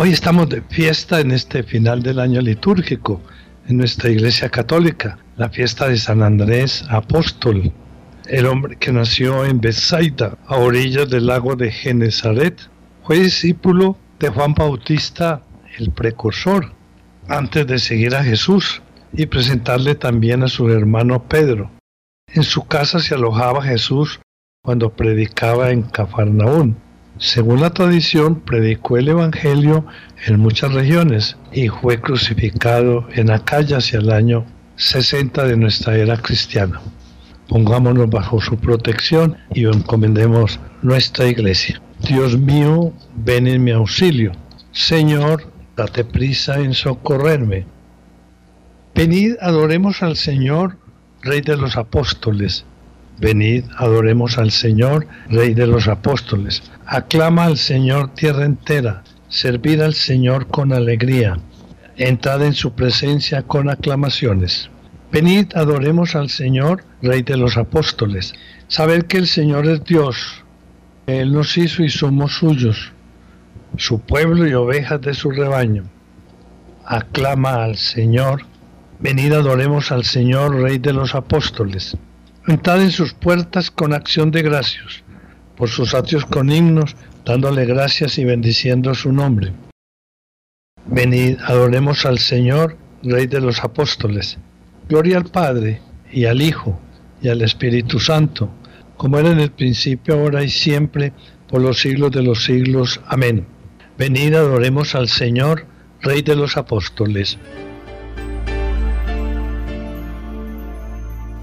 Hoy estamos de fiesta en este final del año litúrgico en nuestra Iglesia Católica, la fiesta de San Andrés Apóstol, el hombre que nació en Bethsaida, a orillas del lago de Genezaret. Fue discípulo de Juan Bautista, el precursor, antes de seguir a Jesús y presentarle también a su hermano Pedro. En su casa se alojaba Jesús cuando predicaba en Cafarnaún. Según la tradición, predicó el Evangelio en muchas regiones y fue crucificado en Acaya hacia el año 60 de nuestra era cristiana. Pongámonos bajo su protección y encomendemos nuestra iglesia. Dios mío, ven en mi auxilio. Señor, date prisa en socorrerme. Venid, adoremos al Señor, Rey de los apóstoles. Venid, adoremos al Señor, Rey de los apóstoles. Aclama al Señor tierra entera, servid al Señor con alegría. Entrad en su presencia con aclamaciones. Venid, adoremos al Señor, Rey de los apóstoles. Sabed que el Señor es Dios. Él nos hizo y somos suyos, su pueblo y ovejas de su rebaño. Aclama al Señor Venid adoremos al Señor, Rey de los apóstoles. Entrad en sus puertas con acción de gracias, por sus atrios con himnos, dándole gracias y bendiciendo su nombre. Venid, adoremos al Señor, Rey de los apóstoles. Gloria al Padre, y al Hijo, y al Espíritu Santo, como era en el principio, ahora y siempre, por los siglos de los siglos. Amén. Venid, adoremos al Señor, Rey de los apóstoles.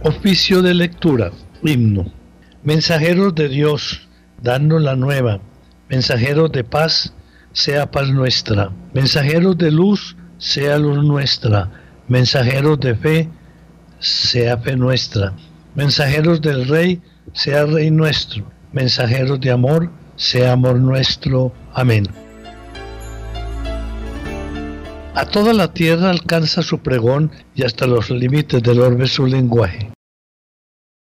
Oficio de lectura, himno. Mensajeros de Dios, danos la nueva. Mensajeros de paz, sea paz nuestra. Mensajeros de luz, sea luz nuestra. Mensajeros de fe, sea fe nuestra. Mensajeros del Rey, sea Rey nuestro. Mensajeros de amor, sea amor nuestro. Amén. A toda la tierra alcanza su pregón y hasta los límites del orbe su lenguaje.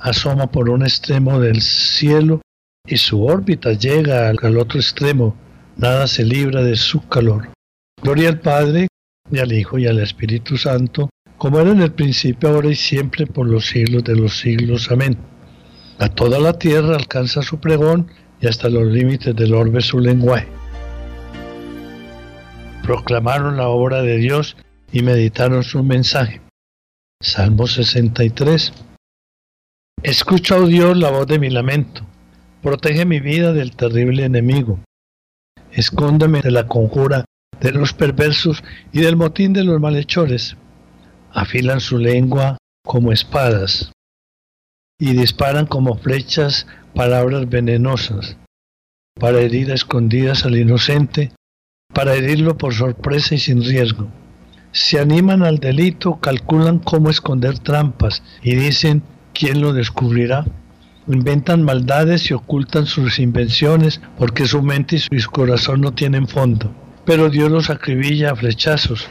asoma por un extremo del cielo y su órbita llega al, otro extremo, nada se libra de su calor. Gloria al Padre, y al Hijo, y al Espíritu Santo, como era en el principio, ahora y siempre, por los siglos de los siglos. Amén. A toda la tierra alcanza su pregón y hasta los límites del orbe su lenguaje. Proclamaron la obra de Dios y meditaron su mensaje. Salmo 63. Escucha, oh Dios, la voz de mi lamento. Protege mi vida del terrible enemigo. Escóndeme de la conjura de los perversos y del motín de los malhechores. Afilan su lengua como espadas y disparan como flechas palabras venenosas para herir a escondidas al inocente, para herirlo por sorpresa y sin riesgo. Se animan al delito, calculan cómo esconder trampas y dicen ¿quién lo descubrirá? Inventan maldades y ocultan sus invenciones porque su mente y su corazón no tienen fondo. Pero Dios los acribilla a flechazos.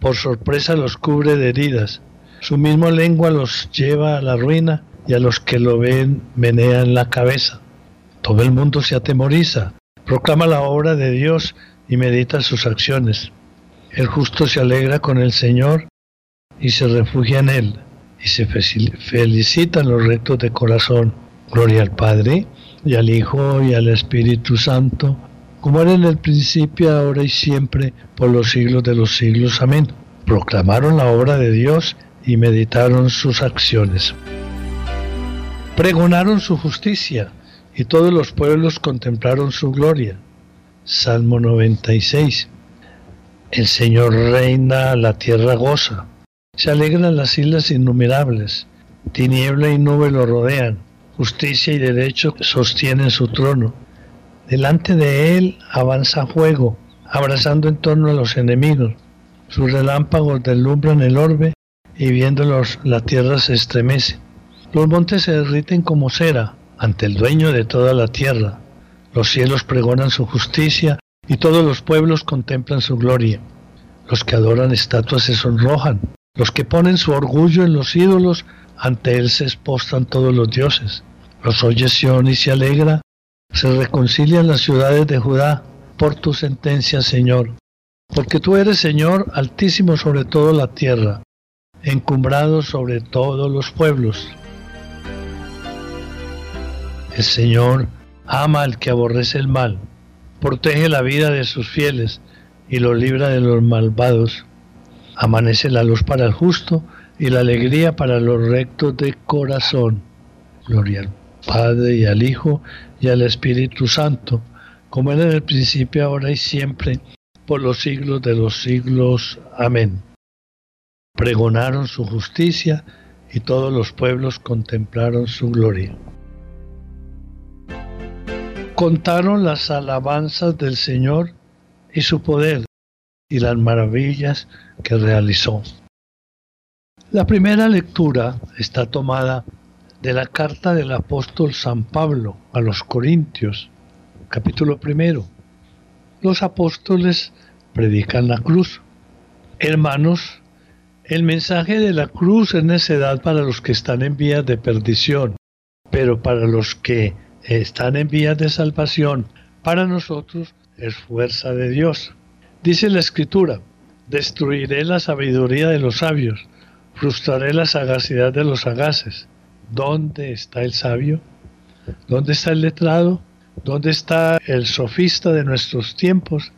Por sorpresa los cubre de heridas. Su misma lengua los lleva a la ruina y a los que lo ven menean la cabeza. Todo el mundo se atemoriza, proclama la obra de Dios y medita sus acciones. El justo se alegra con el Señor y se refugia en Él y se felicitan los rectos de corazón. Gloria al Padre, y al Hijo, y al Espíritu Santo, como era en el principio, ahora y siempre, por los siglos de los siglos. Amén. Proclamaron la obra de Dios y meditaron sus acciones. Pregonaron su justicia, y todos los pueblos contemplaron su gloria. Salmo 96. El Señor reina, la tierra goza. Se alegran las islas innumerables, tiniebla y nube lo rodean, justicia y derecho sostienen su trono. Delante de él avanza fuego, abrazando en torno a los enemigos. Sus relámpagos deslumbran el orbe y viéndolos la tierra se estremece. Los montes se derriten como cera ante el dueño de toda la tierra. Los cielos pregonan su justicia y todos los pueblos contemplan su gloria. Los que adoran estatuas se sonrojan. Los que ponen su orgullo en los ídolos, ante él se expostran todos los dioses. Los oye Sion y se alegra. Se reconcilian las ciudades de Judá por tu sentencia, Señor. Porque tú eres, Señor, altísimo sobre toda la tierra, encumbrado sobre todos los pueblos. El Señor ama al que aborrece el mal, protege la vida de sus fieles y lo libra de los malvados. Amanece la luz para el justo y la alegría para los rectos de corazón. Gloria al Padre y al Hijo y al Espíritu Santo, como era en el principio, ahora y siempre, por los siglos de los siglos. Amén. Pregonaron su justicia y todos los pueblos contemplaron su gloria. Contaron las alabanzas del Señor y su poder y las maravillas que realizó. La primera lectura está tomada de la carta del apóstol San Pablo a los Corintios, capítulo primero. Los apóstoles predican la cruz. Hermanos, el mensaje de la cruz es necedad para los que están en vías de perdición, pero para los que están en vías de salvación, para nosotros es fuerza de Dios. Dice la Escritura, destruiré la sabiduría de los sabios, frustraré la sagacidad de los sagaces. ¿Dónde está el sabio? ¿Dónde está el letrado? ¿Dónde está el sofista de nuestros tiempos?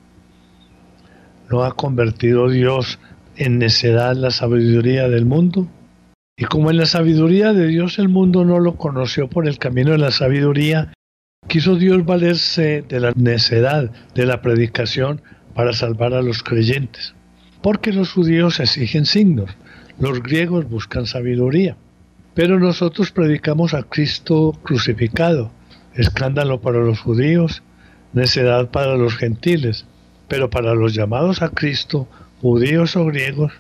¿No ha convertido Dios en necedad la sabiduría del mundo? Y como en la sabiduría de Dios el mundo no lo conoció por el camino de la sabiduría, quiso Dios valerse de la necedad de la predicación para salvar a los creyentes. Porque los judíos exigen signos, los griegos buscan sabiduría. Pero nosotros predicamos a Cristo crucificado, escándalo para los judíos, necedad para los gentiles, pero para los llamados a Cristo, judíos o griegos,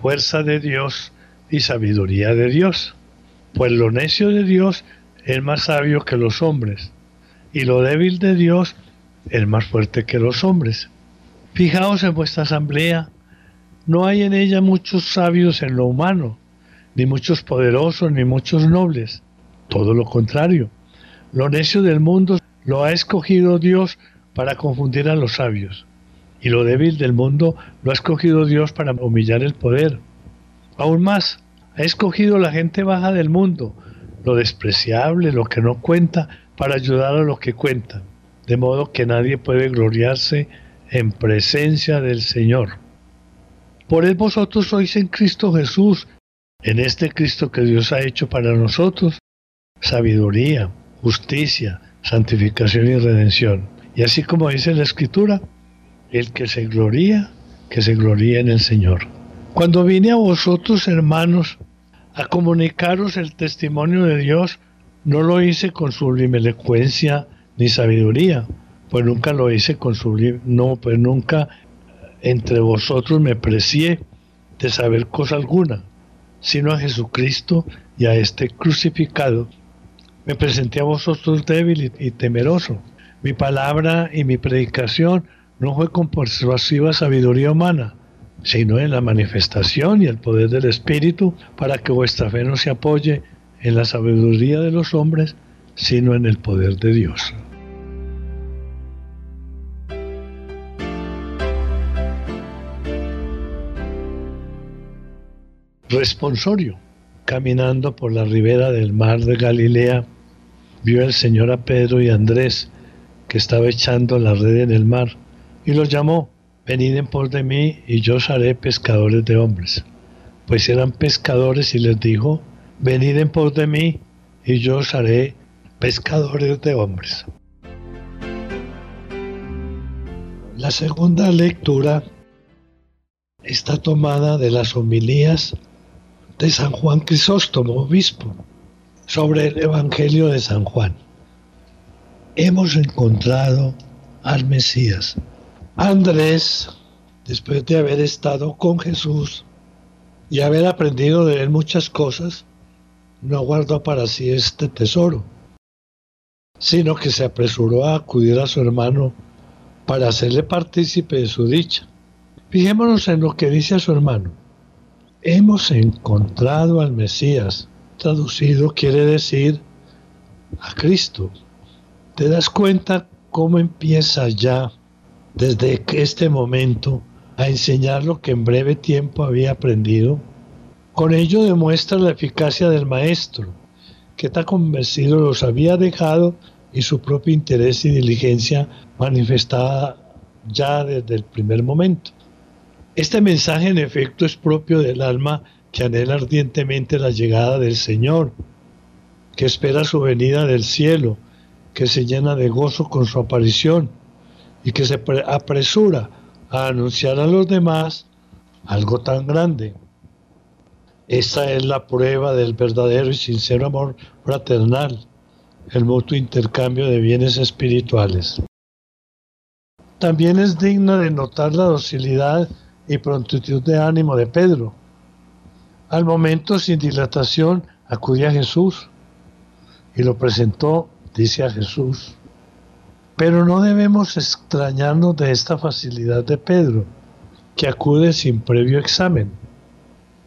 fuerza de Dios y sabiduría de Dios. Pues lo necio de Dios es más sabio que los hombres, y lo débil de Dios es más fuerte que los hombres. Fijaos en vuestra asamblea, no hay en ella muchos sabios en lo humano, ni muchos poderosos, ni muchos nobles. Todo lo contrario. Lo necio del mundo lo ha escogido Dios para confundir a los sabios, y lo débil del mundo lo ha escogido Dios para humillar el poder. Aún más, ha escogido la gente baja del mundo, lo despreciable, lo que no cuenta, para ayudar a lo que cuenta, de modo que nadie puede gloriarse en presencia del Señor. Por él vosotros sois en Cristo Jesús, en este Cristo que Dios ha hecho para nosotros, sabiduría, justicia, santificación y redención. Y así como dice la Escritura, el que se gloría, que se gloría en el Señor. Cuando vine a vosotros, hermanos, a comunicaros el testimonio de Dios, no lo hice con sublime elocuencia ni sabiduría, pues nunca lo hice con sublime, no, pues nunca entre vosotros me precié de saber cosa alguna, sino a Jesucristo y a este crucificado. Me presenté a vosotros débil y, y temeroso. Mi palabra y mi predicación no fue con persuasiva sabiduría humana, sino en la manifestación y el poder del Espíritu, para que vuestra fe no se apoye en la sabiduría de los hombres, sino en el poder de Dios. Responsorio. Caminando por la ribera del mar de Galilea, vio el Señor a Pedro y Andrés, que estaba echando la red en el mar, y los llamó venid en pos de mí y yo os haré pescadores de hombres. Pues eran pescadores y les dijo, venid en pos de mí y yo os haré pescadores de hombres. La segunda lectura está tomada de las homilías de San Juan Crisóstomo, obispo, sobre el Evangelio de San Juan. Hemos encontrado al Mesías Andrés, después de haber estado con Jesús y haber aprendido de él muchas cosas, no guardó para sí este tesoro, sino que se apresuró a acudir a su hermano para hacerle partícipe de su dicha. Fijémonos en lo que dice a su hermano. Hemos encontrado al Mesías. Traducido quiere decir a Cristo. ¿Te das cuenta cómo empieza ya, desde este momento, a enseñar lo que en breve tiempo había aprendido? Con ello demuestra la eficacia del maestro, que tan convencido los había dejado y su propio interés y diligencia manifestada ya desde el primer momento. Este mensaje en efecto es propio del alma que anhela ardientemente la llegada del Señor, que espera su venida del cielo, que se llena de gozo con su aparición y que se apresura a anunciar a los demás algo tan grande. Esta es la prueba del verdadero y sincero amor fraternal, el mutuo intercambio de bienes espirituales. También es digna de notar la docilidad y prontitud de ánimo de Pedro. Al momento, sin dilatación, acudió a Jesús y lo presentó, dice a Jesús. Pero no debemos extrañarnos de esta facilidad de Pedro, que acude sin previo examen.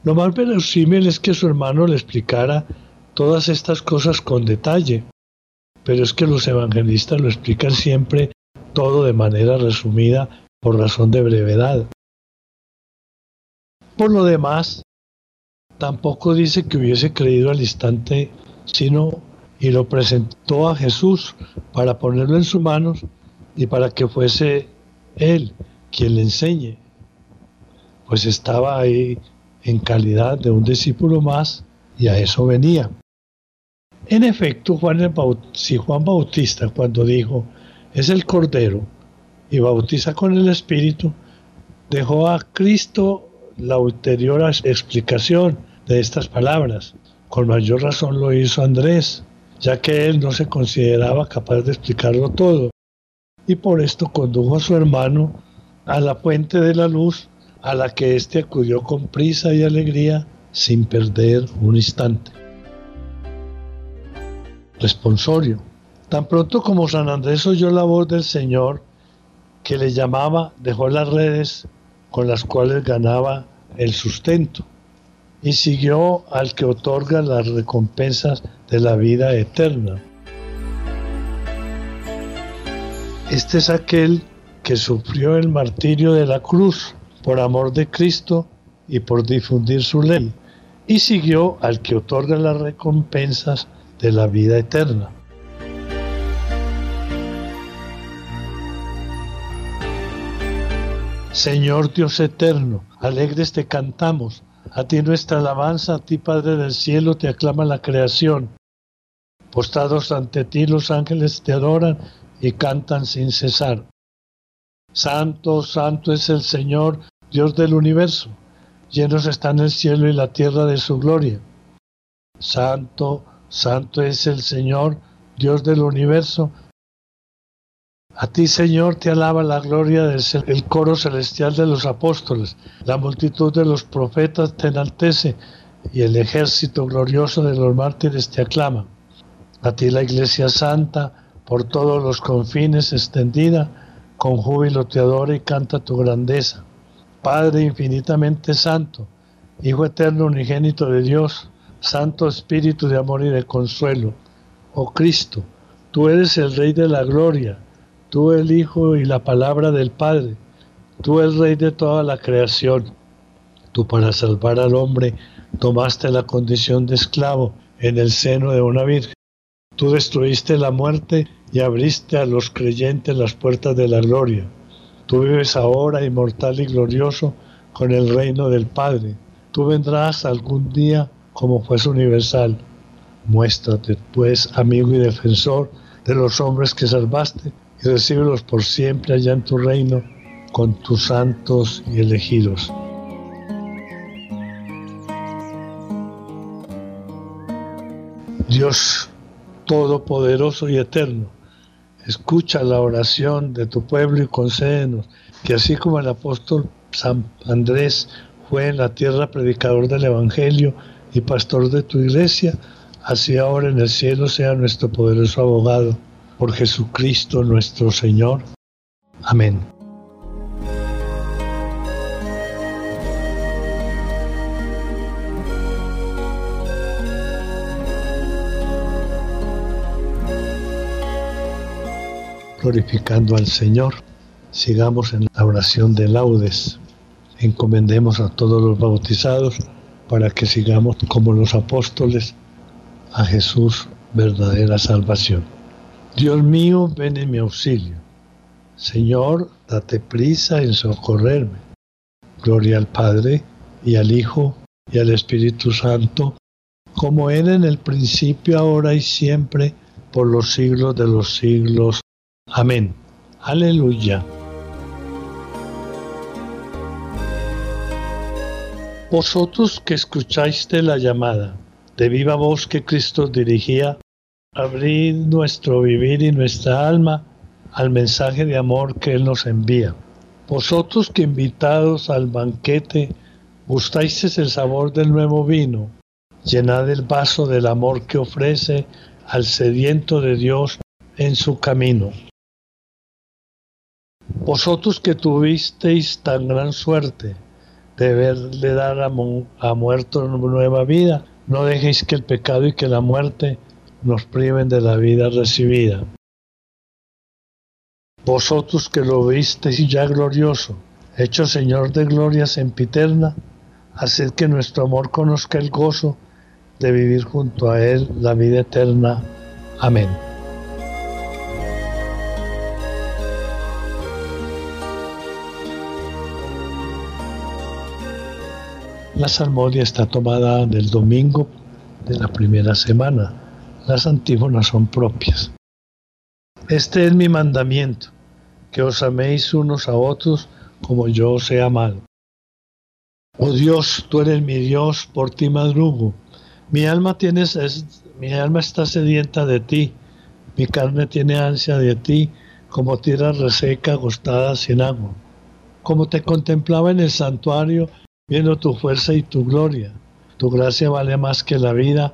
Lo más verosímil es que su hermano le explicara todas estas cosas con detalle, pero es que los evangelistas lo explican siempre todo de manera resumida por razón de brevedad. Por lo demás, tampoco dice que hubiese creído al instante, sino y lo presentó a Jesús para ponerlo en sus manos y para que fuese Él quien le enseñe. Pues estaba ahí en calidad de un discípulo más y a eso venía. En efecto, Juan si Juan Bautista cuando dijo, es el Cordero y bautiza con el Espíritu, dejó a Cristo la ulterior explicación de estas palabras. Con mayor razón lo hizo Andrés, ya que él no se consideraba capaz de explicarlo todo, y por esto condujo a su hermano a la fuente de la luz a la que éste acudió con prisa y alegría sin perder un instante. Responsorio. Tan pronto como San Andrés oyó la voz del Señor que le llamaba, dejó las redes con las cuales ganaba el sustento y siguió al que otorga las recompensas de la vida eterna. Este es aquel que sufrió el martirio de la cruz por amor de Cristo y por difundir su ley, y siguió al que otorga las recompensas de la vida eterna. Señor Dios eterno, alegres te cantamos, a ti nuestra alabanza, a ti Padre del cielo te aclama la creación. Postrados ante ti los ángeles te adoran y cantan sin cesar. Santo, santo es el Señor, Dios del universo, llenos están el cielo y la tierra de su gloria. Santo, santo es el Señor, Dios del universo. A ti, Señor, te alaba la gloria del coro celestial de los apóstoles, la multitud de los profetas te enaltece y el ejército glorioso de los mártires te aclama. A ti la Iglesia Santa, por todos los confines extendida, con júbilo te adora y canta tu grandeza. Padre infinitamente santo, Hijo eterno unigénito de Dios, Santo Espíritu de amor y de consuelo. Oh Cristo, tú eres el Rey de la gloria, tú el Hijo y la palabra del Padre, tú el Rey de toda la creación. Tú para salvar al hombre tomaste la condición de esclavo en el seno de una virgen. Tú destruiste la muerte y abriste a los creyentes las puertas de la gloria. Tú vives ahora inmortal y glorioso con el reino del Padre. Tú vendrás algún día como juez universal. Muéstrate, pues, amigo y defensor de los hombres que salvaste y recíbelos por siempre allá en tu reino con tus santos y elegidos. Dios Todopoderoso y Eterno, Escucha la oración de tu pueblo y concédenos que así como el apóstol San Andrés fue en la tierra predicador del Evangelio y pastor de tu iglesia, así ahora en el cielo sea nuestro poderoso abogado, por Jesucristo nuestro Señor. Amén. Glorificando al Señor, sigamos en la oración de laudes. Encomendemos a todos los bautizados para que sigamos como los apóstoles a Jesús verdadera salvación. Dios mío, ven en mi auxilio. Señor, date prisa en socorrerme. Gloria al Padre y al Hijo y al Espíritu Santo, como era en el principio, ahora y siempre, por los siglos de los siglos. Amén. Aleluya. Vosotros que escuchaste la llamada de viva voz que Cristo dirigía, abrid nuestro vivir y nuestra alma al mensaje de amor que Él nos envía. Vosotros que invitados al banquete gustasteis el sabor del nuevo vino, llenad el vaso del amor que ofrece al sediento de Dios en su camino. Vosotros que tuvisteis tan gran suerte, deberle dar a, a muertos nueva vida. No dejéis que el pecado y que la muerte nos priven de la vida recibida. Vosotros que lo visteis ya glorioso, hecho Señor de gloria sempiterna, haced que nuestro amor conozca el gozo de vivir junto a Él la vida eterna. Amén. La salmodia está tomada del domingo de la primera semana. Las antífonas son propias. Este es mi mandamiento, que os améis unos a otros como yo os he amado. Oh Dios, tú eres mi Dios, por ti madrugo. Mi alma, tiene, mi alma está sedienta de ti, mi carne tiene ansia de ti, como tierra reseca agostada sin agua. Como te contemplaba en el santuario, viendo tu fuerza y tu gloria. Tu gracia vale más que la vida,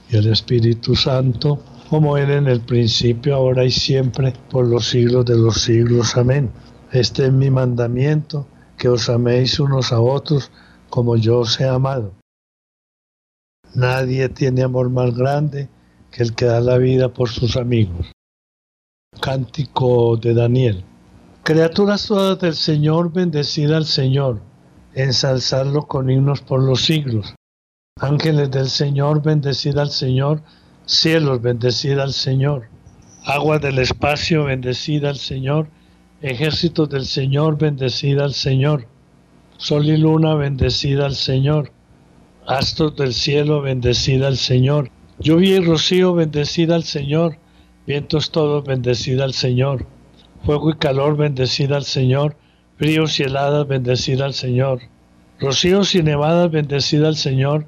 y al Espíritu Santo, como era en el principio, ahora y siempre, por los siglos de los siglos. Amén. Este es mi mandamiento, que os améis unos a otros como yo os he amado. Nadie tiene amor más grande que el que da la vida por sus amigos. Cántico de Daniel. Criaturas todas del Señor, bendecida al Señor ensalzarlo con himnos por los siglos. Ángeles del Señor, bendecid al Señor, cielos, bendecid al Señor. Agua del espacio, bendecida al Señor, ejércitos del Señor, bendecida al Señor. Sol y luna, bendecida al Señor. Astros del cielo, bendecida al Señor. Lluvia y rocío, bendecida al Señor. Vientos todos, bendecida al Señor. Fuego y calor, bendecida al Señor Fríos y heladas, bendecida al Señor. Rocíos y nevadas, bendecida al Señor.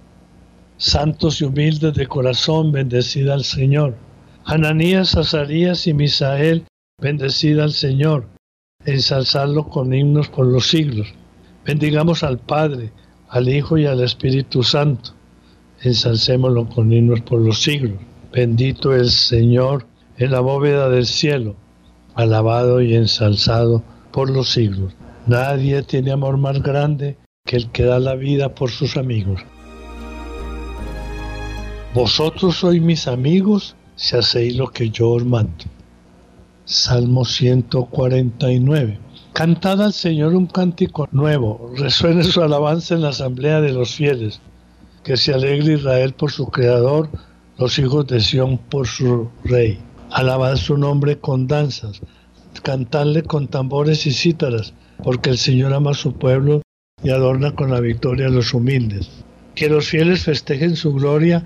Santos y humildes de corazón, bendecid al Señor. Ananías, Azarías y Misael, bendecid al Señor. Ensalzadlo con himnos por los siglos. Bendigamos al Padre, al Hijo y al Espíritu Santo. Ensalcémoslo con himnos por los siglos. Bendito el Señor en la bóveda del cielo, alabado y ensalzado por los siglos. Nadie tiene amor más grande que el que da la vida por sus amigos. Vosotros sois mis amigos si hacéis lo que yo os mando. Salmo 149. Cantad al Señor un cántico nuevo, resuene su alabanza en la asamblea de los fieles, que se alegre Israel por su Creador, los hijos de Sión por su Rey. Alabad su nombre con danzas, cantadle con tambores y cítaras, porque el Señor ama a su pueblo y adorna con la victoria a los humildes. Que los fieles festejen su gloria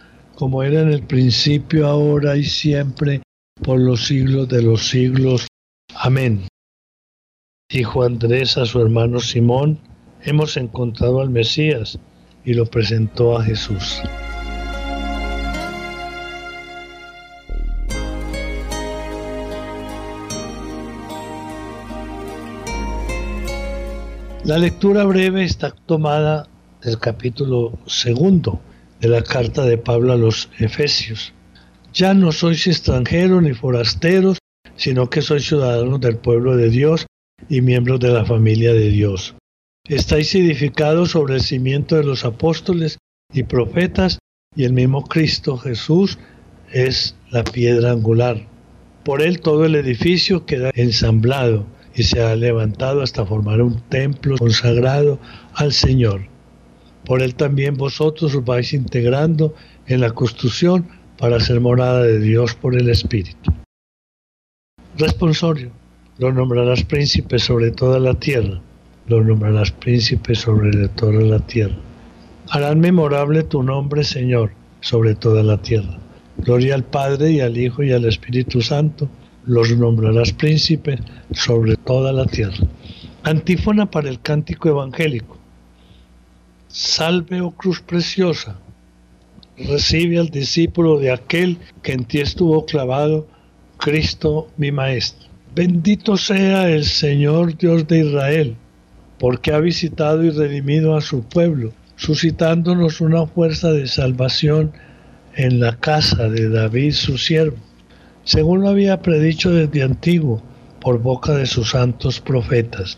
como era en el principio, ahora y siempre, por los siglos de los siglos. Amén. Dijo Andrés a su hermano Simón, hemos encontrado al Mesías, y lo presentó a Jesús. La lectura breve está tomada del capítulo segundo de la carta de Pablo a los Efesios. Ya no sois extranjeros ni forasteros, sino que sois ciudadanos del pueblo de Dios y miembros de la familia de Dios. Estáis edificados sobre el cimiento de los apóstoles y profetas, y el mismo Cristo Jesús es la piedra angular. Por él todo el edificio queda ensamblado y se ha levantado hasta formar un templo consagrado al Señor. Por él también vosotros os vais integrando en la construcción para ser morada de Dios por el Espíritu. Responsorio. Lo nombrarás príncipe sobre toda la tierra. Lo nombrarás príncipe sobre toda la tierra. Harán memorable tu nombre, Señor, sobre toda la tierra. Gloria al Padre y al Hijo y al Espíritu Santo los nombrarás príncipes sobre toda la tierra. Antífona para el cántico evangélico. Salve, oh cruz preciosa, recibe al discípulo de aquel que en ti estuvo clavado, Cristo mi Maestro. Bendito sea el Señor Dios de Israel, porque ha visitado y redimido a su pueblo, suscitándonos una fuerza de salvación en la casa de David su siervo según lo había predicho desde antiguo por boca de sus santos profetas.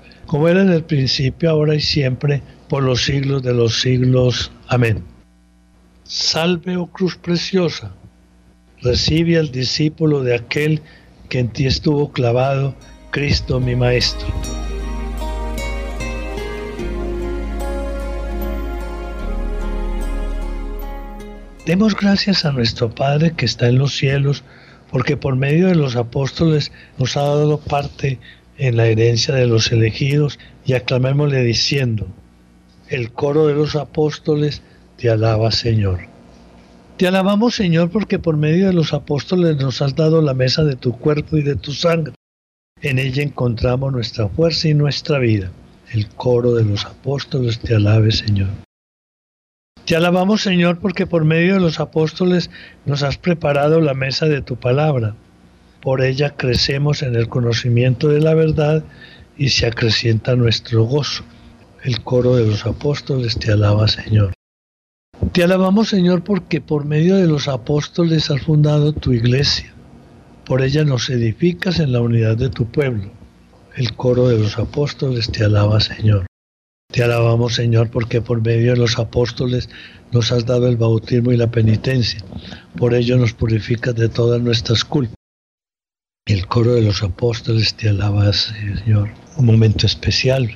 como era en el principio, ahora y siempre, por los siglos de los siglos. Amén. Salve, oh cruz preciosa, recibe al discípulo de aquel que en ti estuvo clavado, Cristo mi Maestro. Demos gracias a nuestro Padre que está en los cielos, porque por medio de los apóstoles nos ha dado parte en la herencia de los elegidos, y aclamémosle diciendo, el coro de los apóstoles te alaba Señor. Te alabamos, Señor, porque por medio de los apóstoles nos has dado la mesa de tu cuerpo y de tu sangre. En ella encontramos nuestra fuerza y nuestra vida. El coro de los apóstoles te alabe, Señor. Te alabamos, Señor, porque por medio de los apóstoles nos has preparado la mesa de tu palabra. Por ella crecemos en el conocimiento de la verdad y se acrecienta nuestro gozo. El coro de los apóstoles te alaba, Señor. Te alabamos, Señor, porque por medio de los apóstoles has fundado tu iglesia. Por ella nos edificas en la unidad de tu pueblo. El coro de los apóstoles te alaba, Señor. Te alabamos, Señor, porque por medio de los apóstoles nos has dado el bautismo y la penitencia. Por ello nos purificas de todas nuestras culpas. El coro de los apóstoles te alaba, Señor. Un momento especial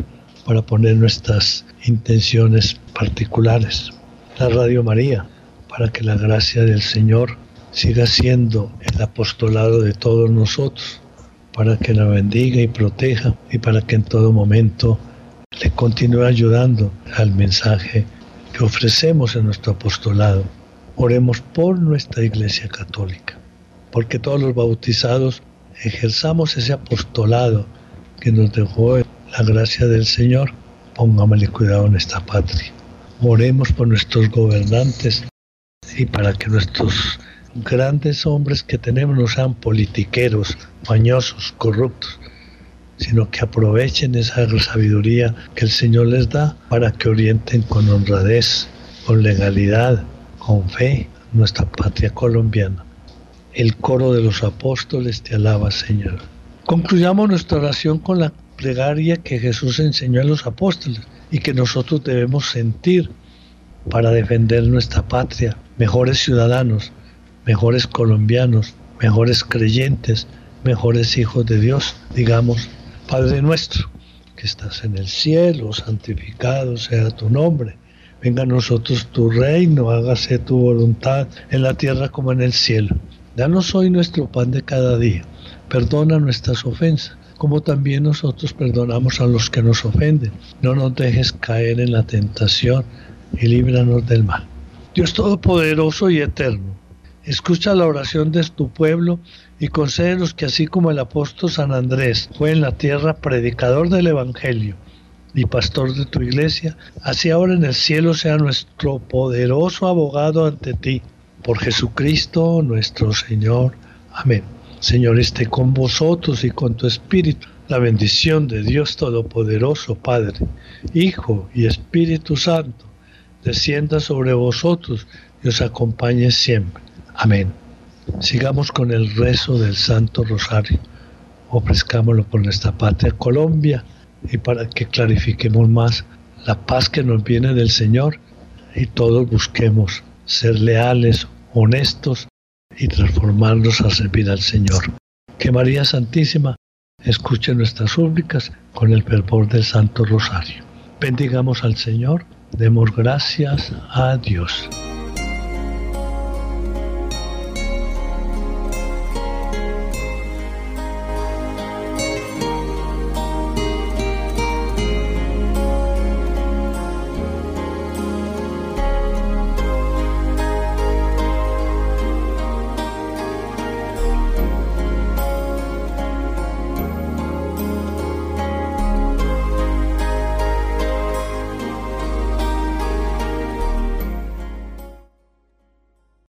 para poner nuestras intenciones particulares. La Radio María, para que la gracia del Señor siga siendo el apostolado de todos nosotros, para que la bendiga y proteja y para que en todo momento le continúe ayudando al mensaje que ofrecemos en nuestro apostolado. Oremos por nuestra Iglesia Católica, porque todos los bautizados ejerzamos ese apostolado que nos dejó la gracia del Señor. Pongámosle cuidado en esta patria. Oremos por nuestros gobernantes y para que nuestros grandes hombres que tenemos no sean politiqueros, mañosos, corruptos, sino que aprovechen esa sabiduría que el Señor les da para que orienten con honradez, con legalidad, con fe nuestra patria colombiana. El coro de los apóstoles te alaba, Señor. Concluyamos nuestra oración con la plegaria que Jesús enseñó a los apóstoles y que nosotros debemos sentir para defender nuestra patria, mejores ciudadanos, mejores colombianos, mejores creyentes, mejores hijos de Dios, digamos, Padre nuestro, que estás en el cielo, santificado sea tu nombre. Venga a nosotros tu reino, hágase tu voluntad en la tierra como en el cielo. Danos hoy nuestro pan de cada día. Perdona nuestras ofensas, como también nosotros perdonamos a los que nos ofenden. No nos dejes caer en la tentación y líbranos del mal. Dios Todopoderoso y Eterno, escucha la oración de tu pueblo y concédenos que así como el apóstol San Andrés fue en la tierra predicador del Evangelio y pastor de tu iglesia, así ahora en el cielo sea nuestro poderoso abogado ante ti, por Jesucristo nuestro Señor. Amén. Señor, esté con vosotros y con tu espíritu. La bendición de Dios Todopoderoso, Padre, Hijo y Espíritu Santo, descienda sobre vosotros y os acompañe siempre. Amén. Sigamos con el rezo del Santo Rosario. Ofrezcámoslo por nuestra patria Colombia y para que clarifiquemos más la paz que nos viene del Señor y todos busquemos ser leales, honestos y transformarnos a servir al Señor. Que María Santísima escuche nuestras súplicas con el fervor del Santo Rosario. Bendigamos al Señor, demos gracias a Dios.